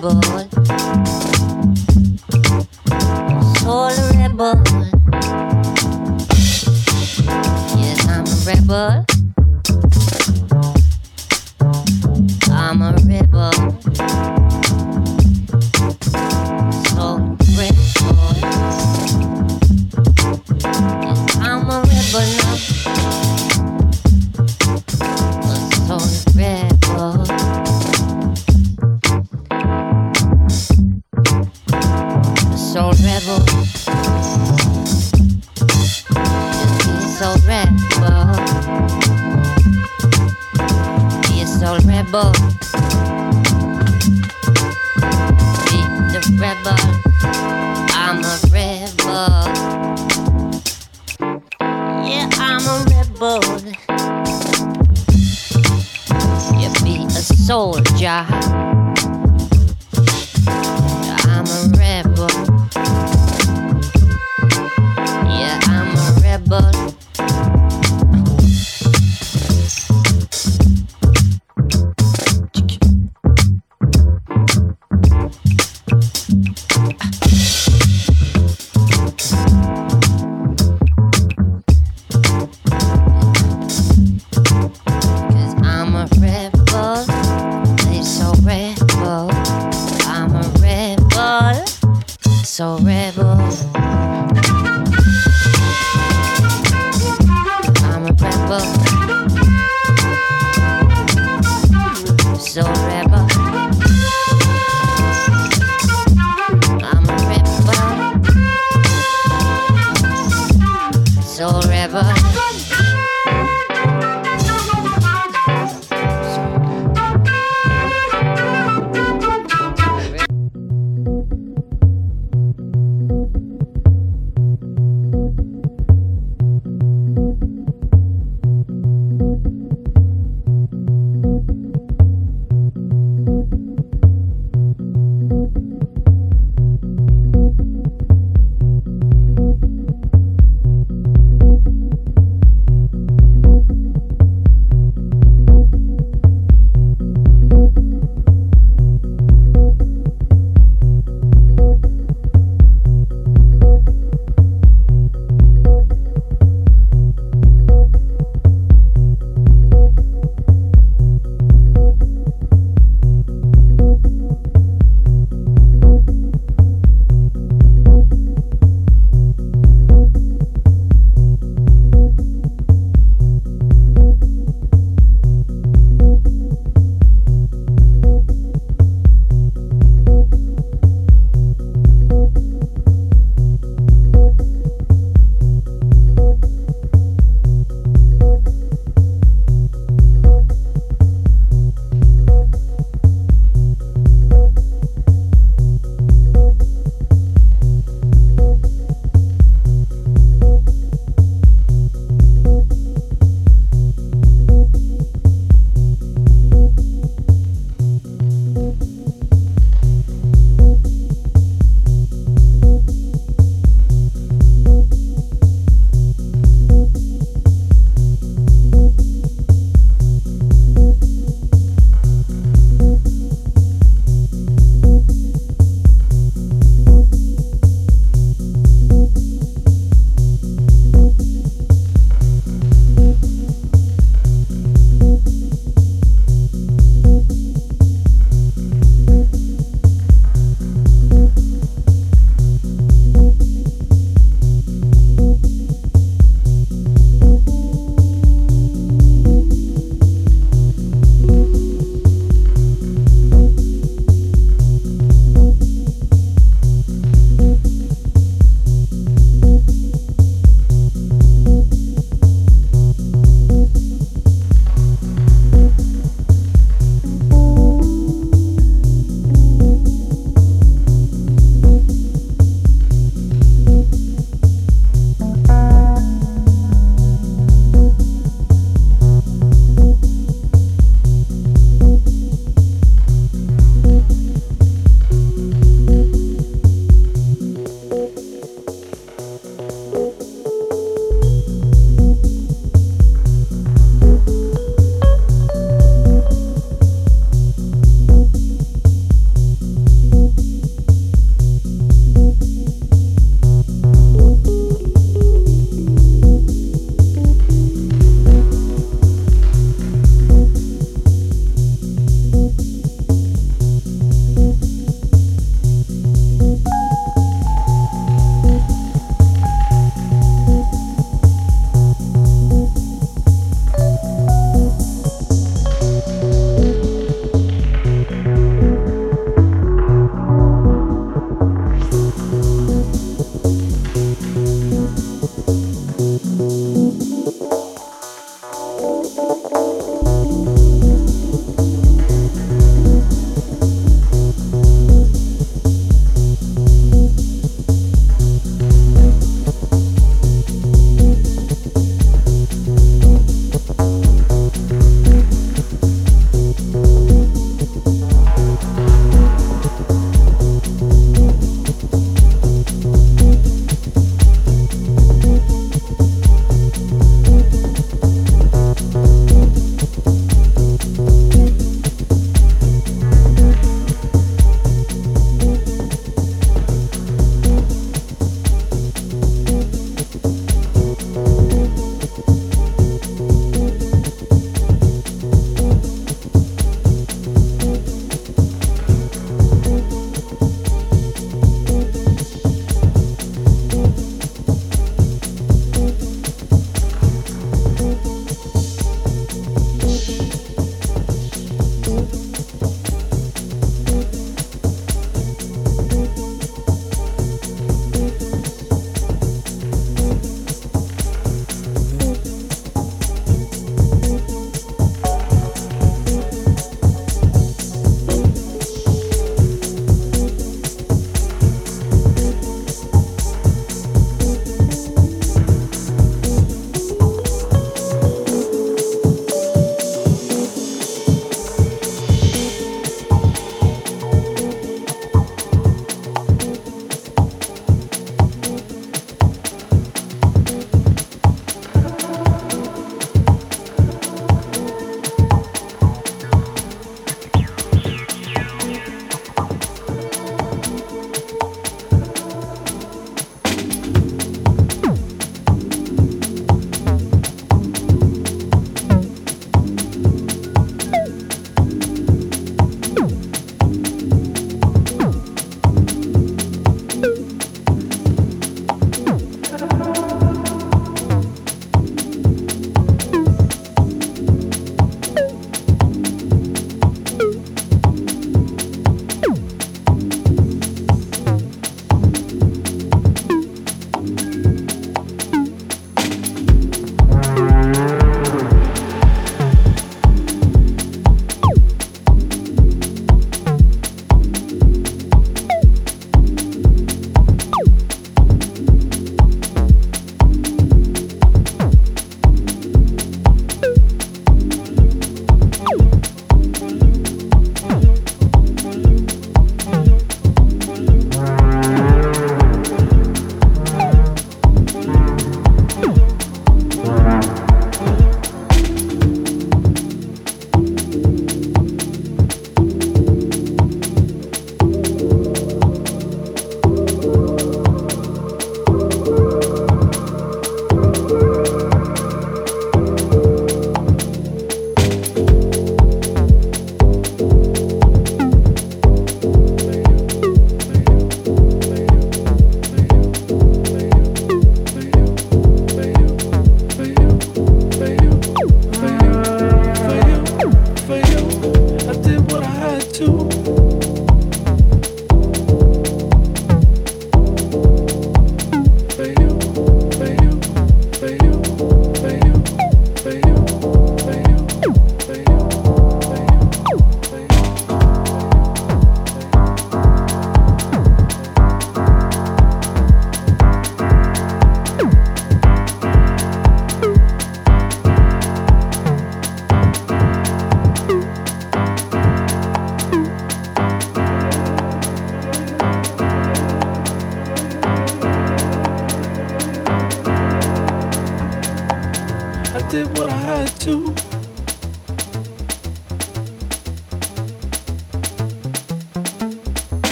rebel.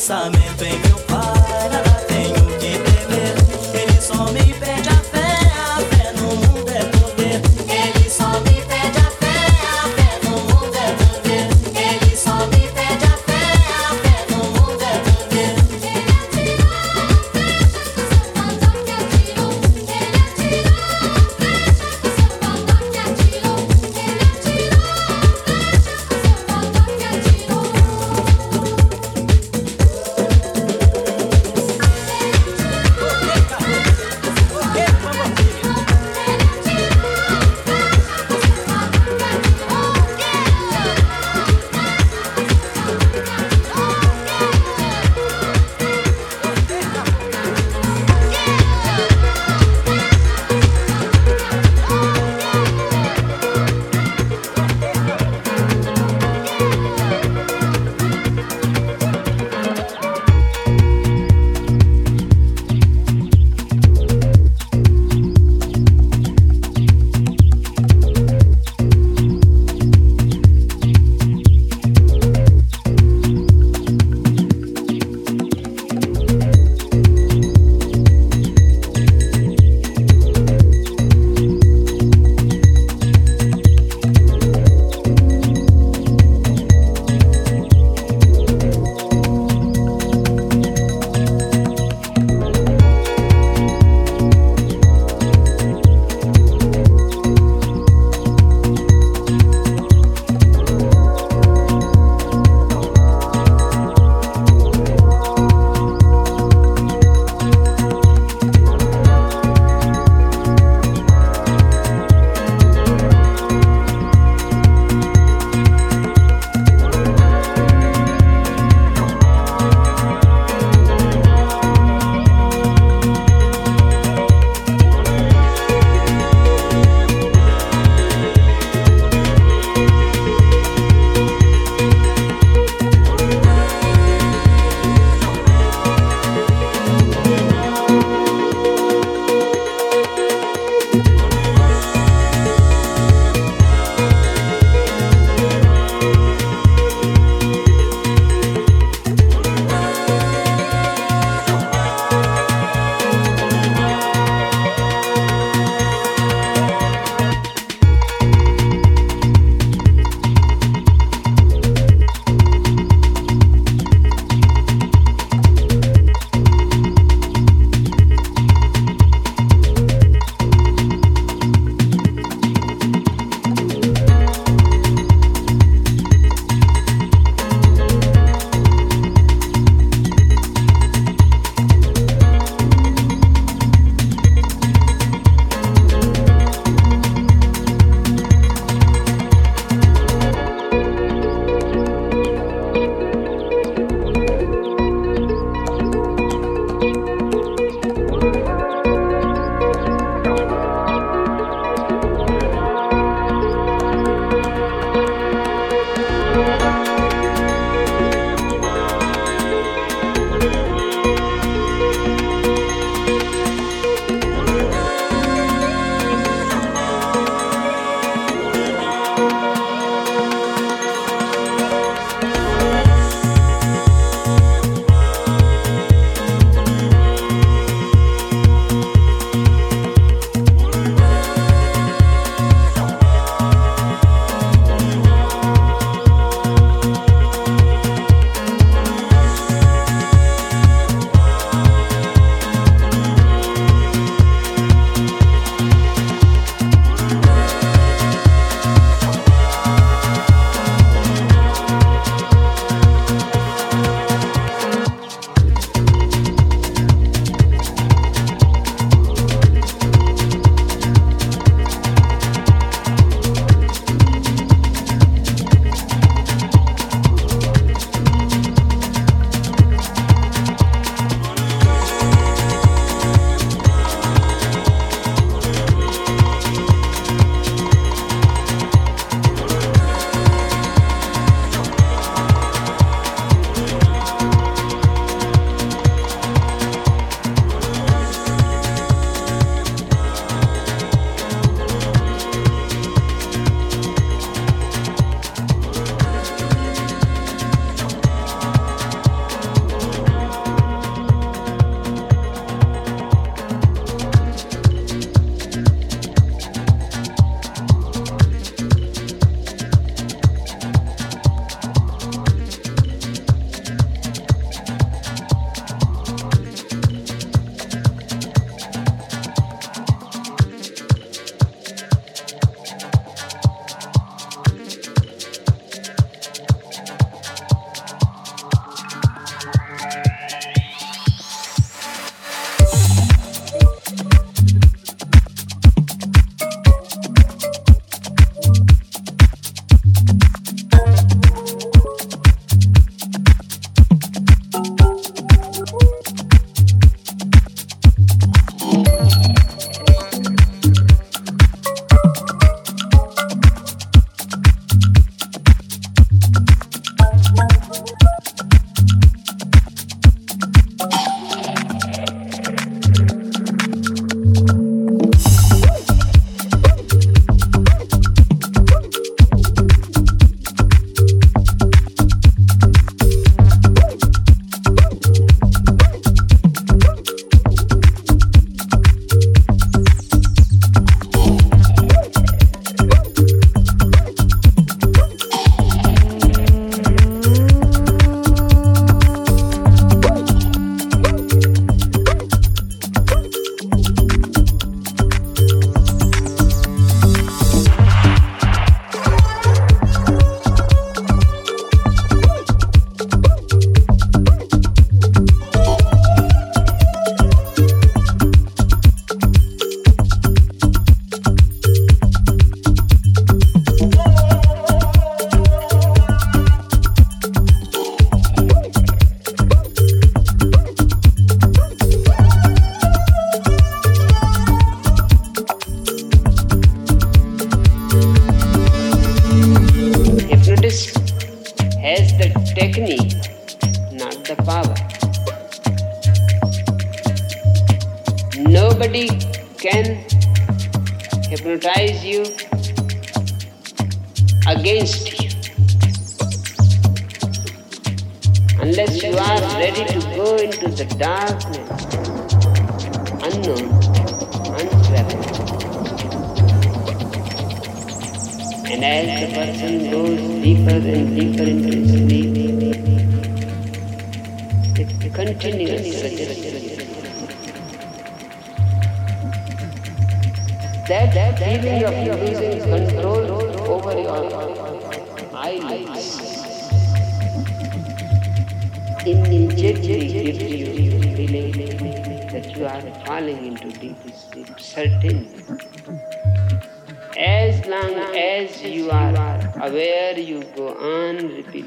samehe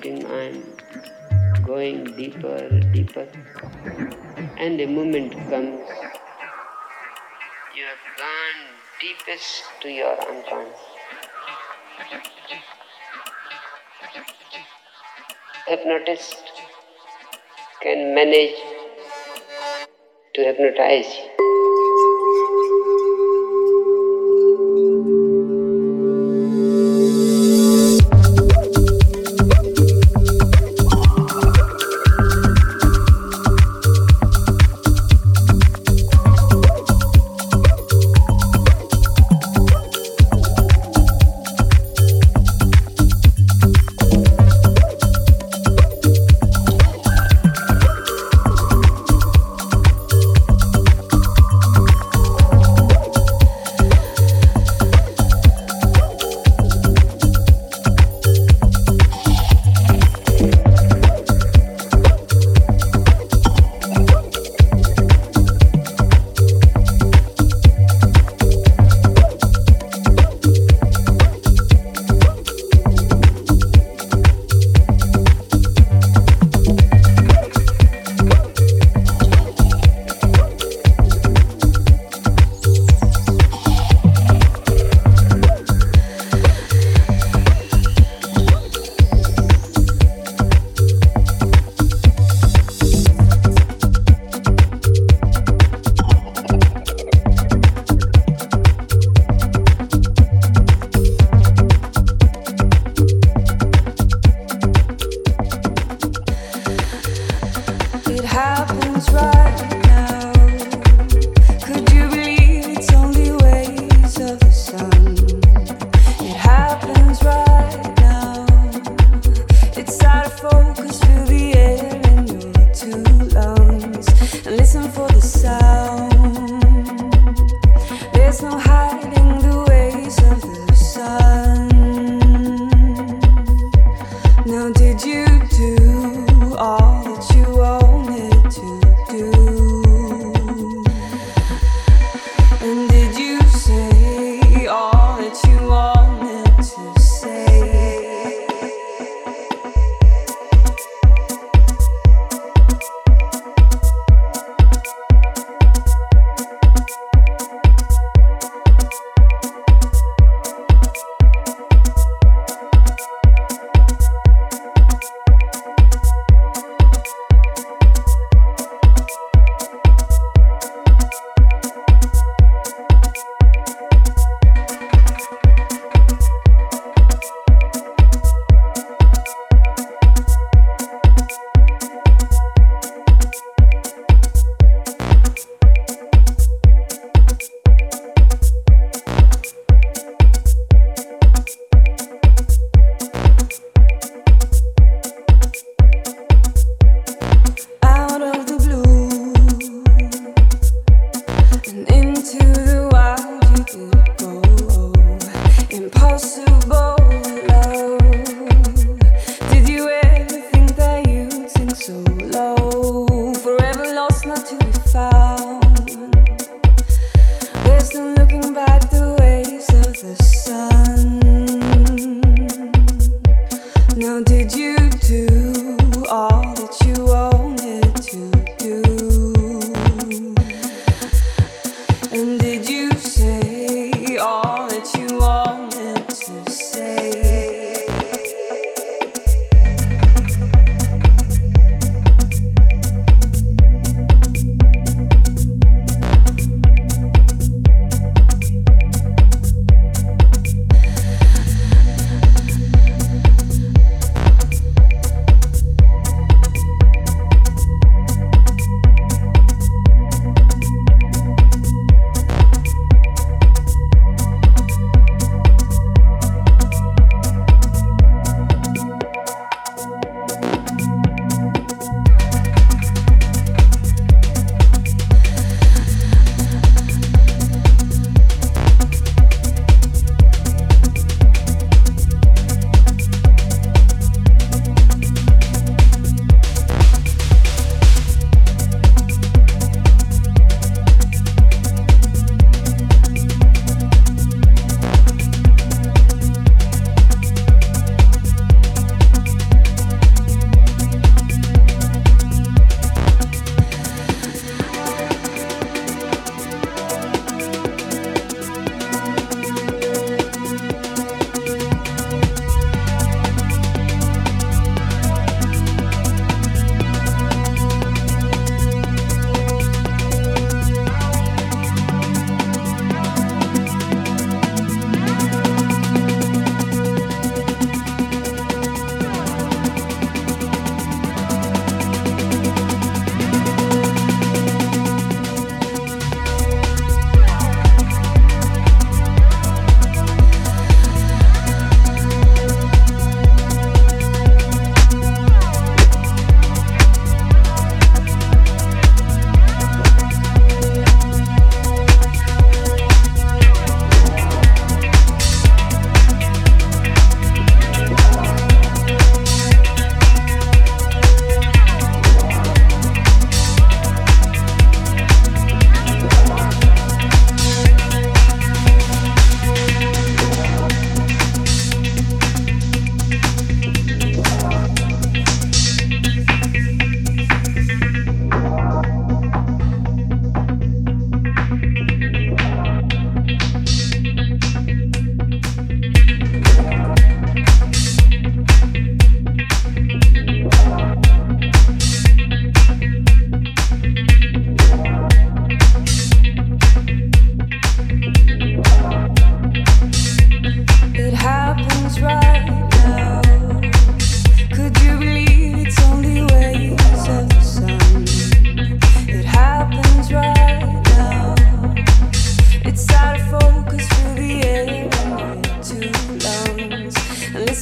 I'm going deeper, deeper. And a moment comes, you have gone deepest to your unconscious. Hypnotist can manage to hypnotize you.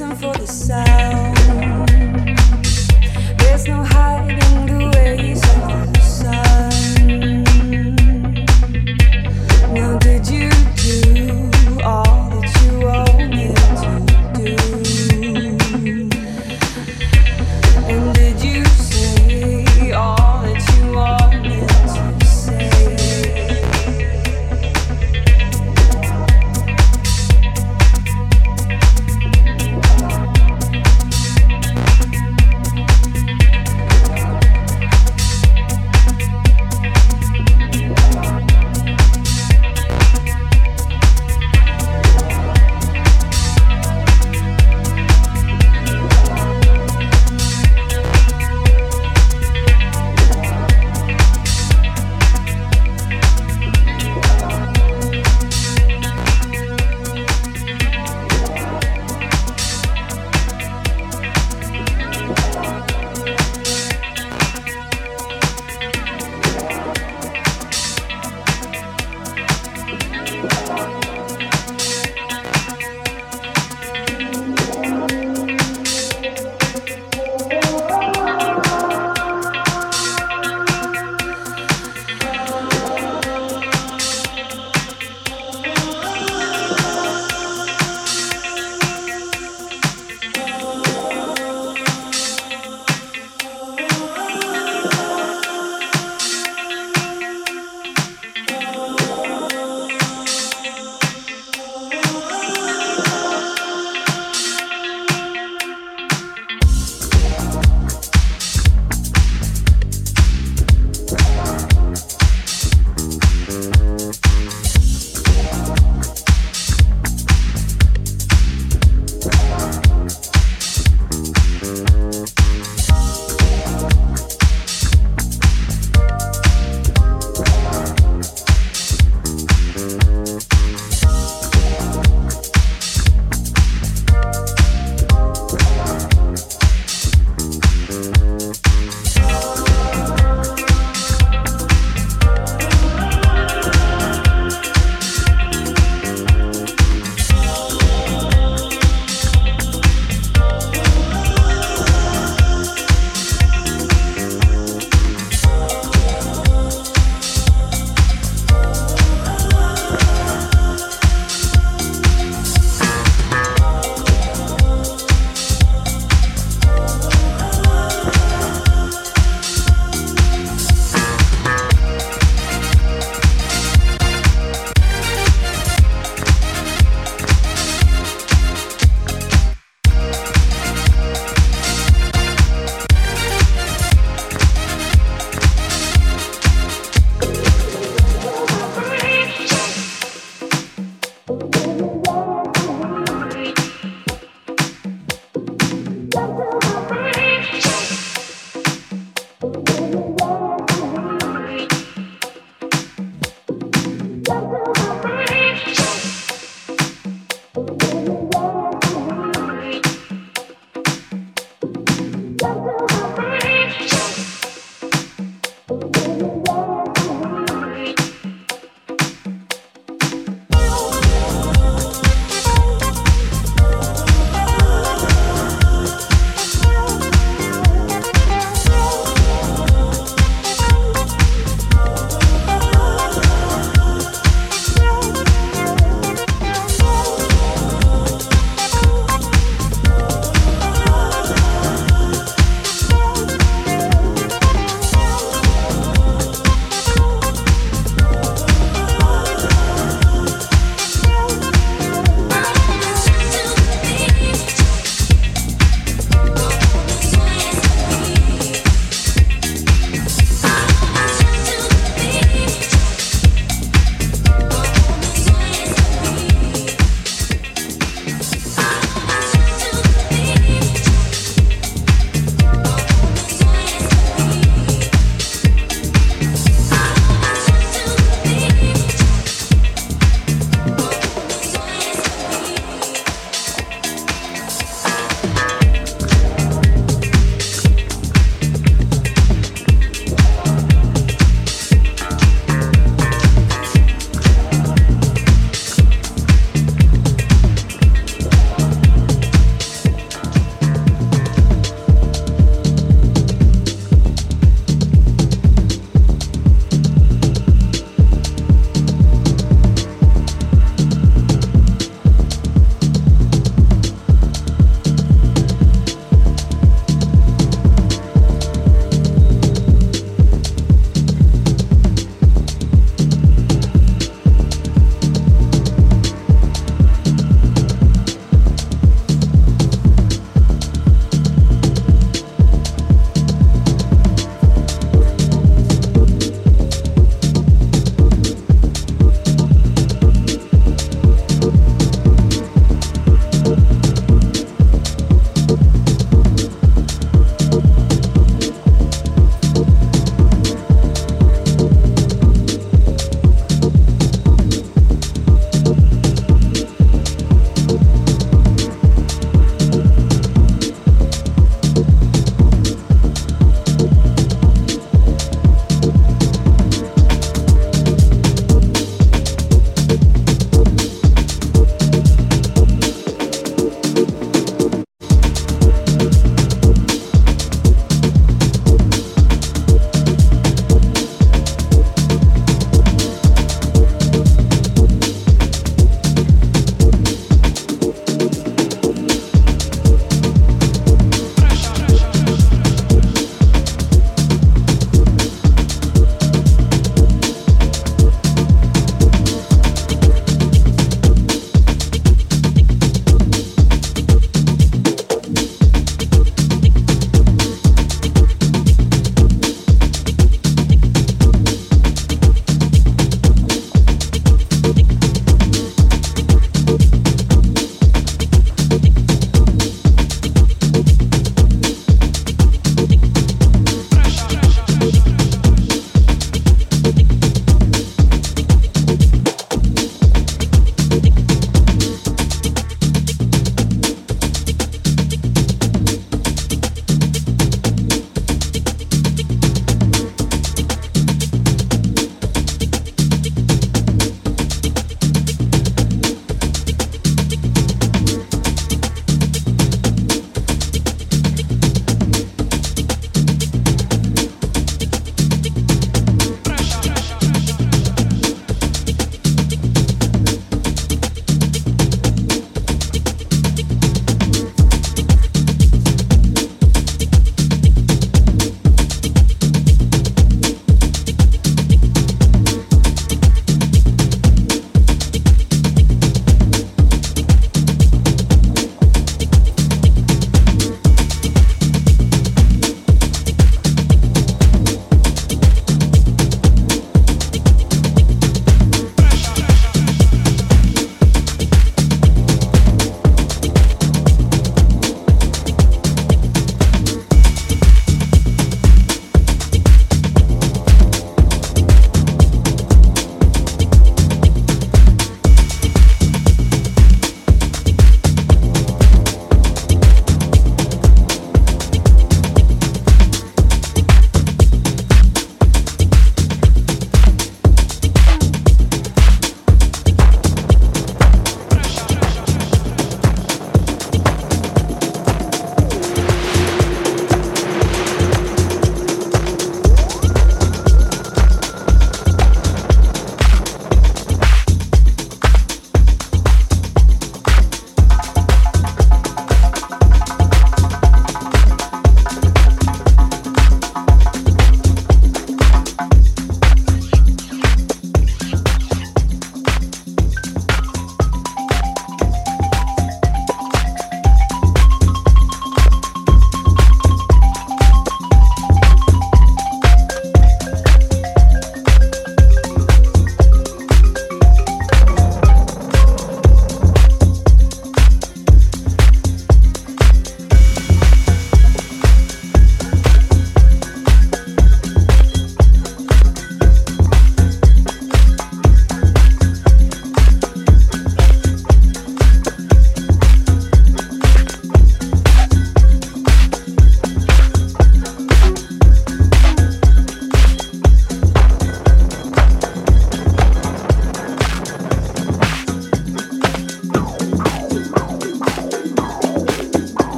listen for the sound.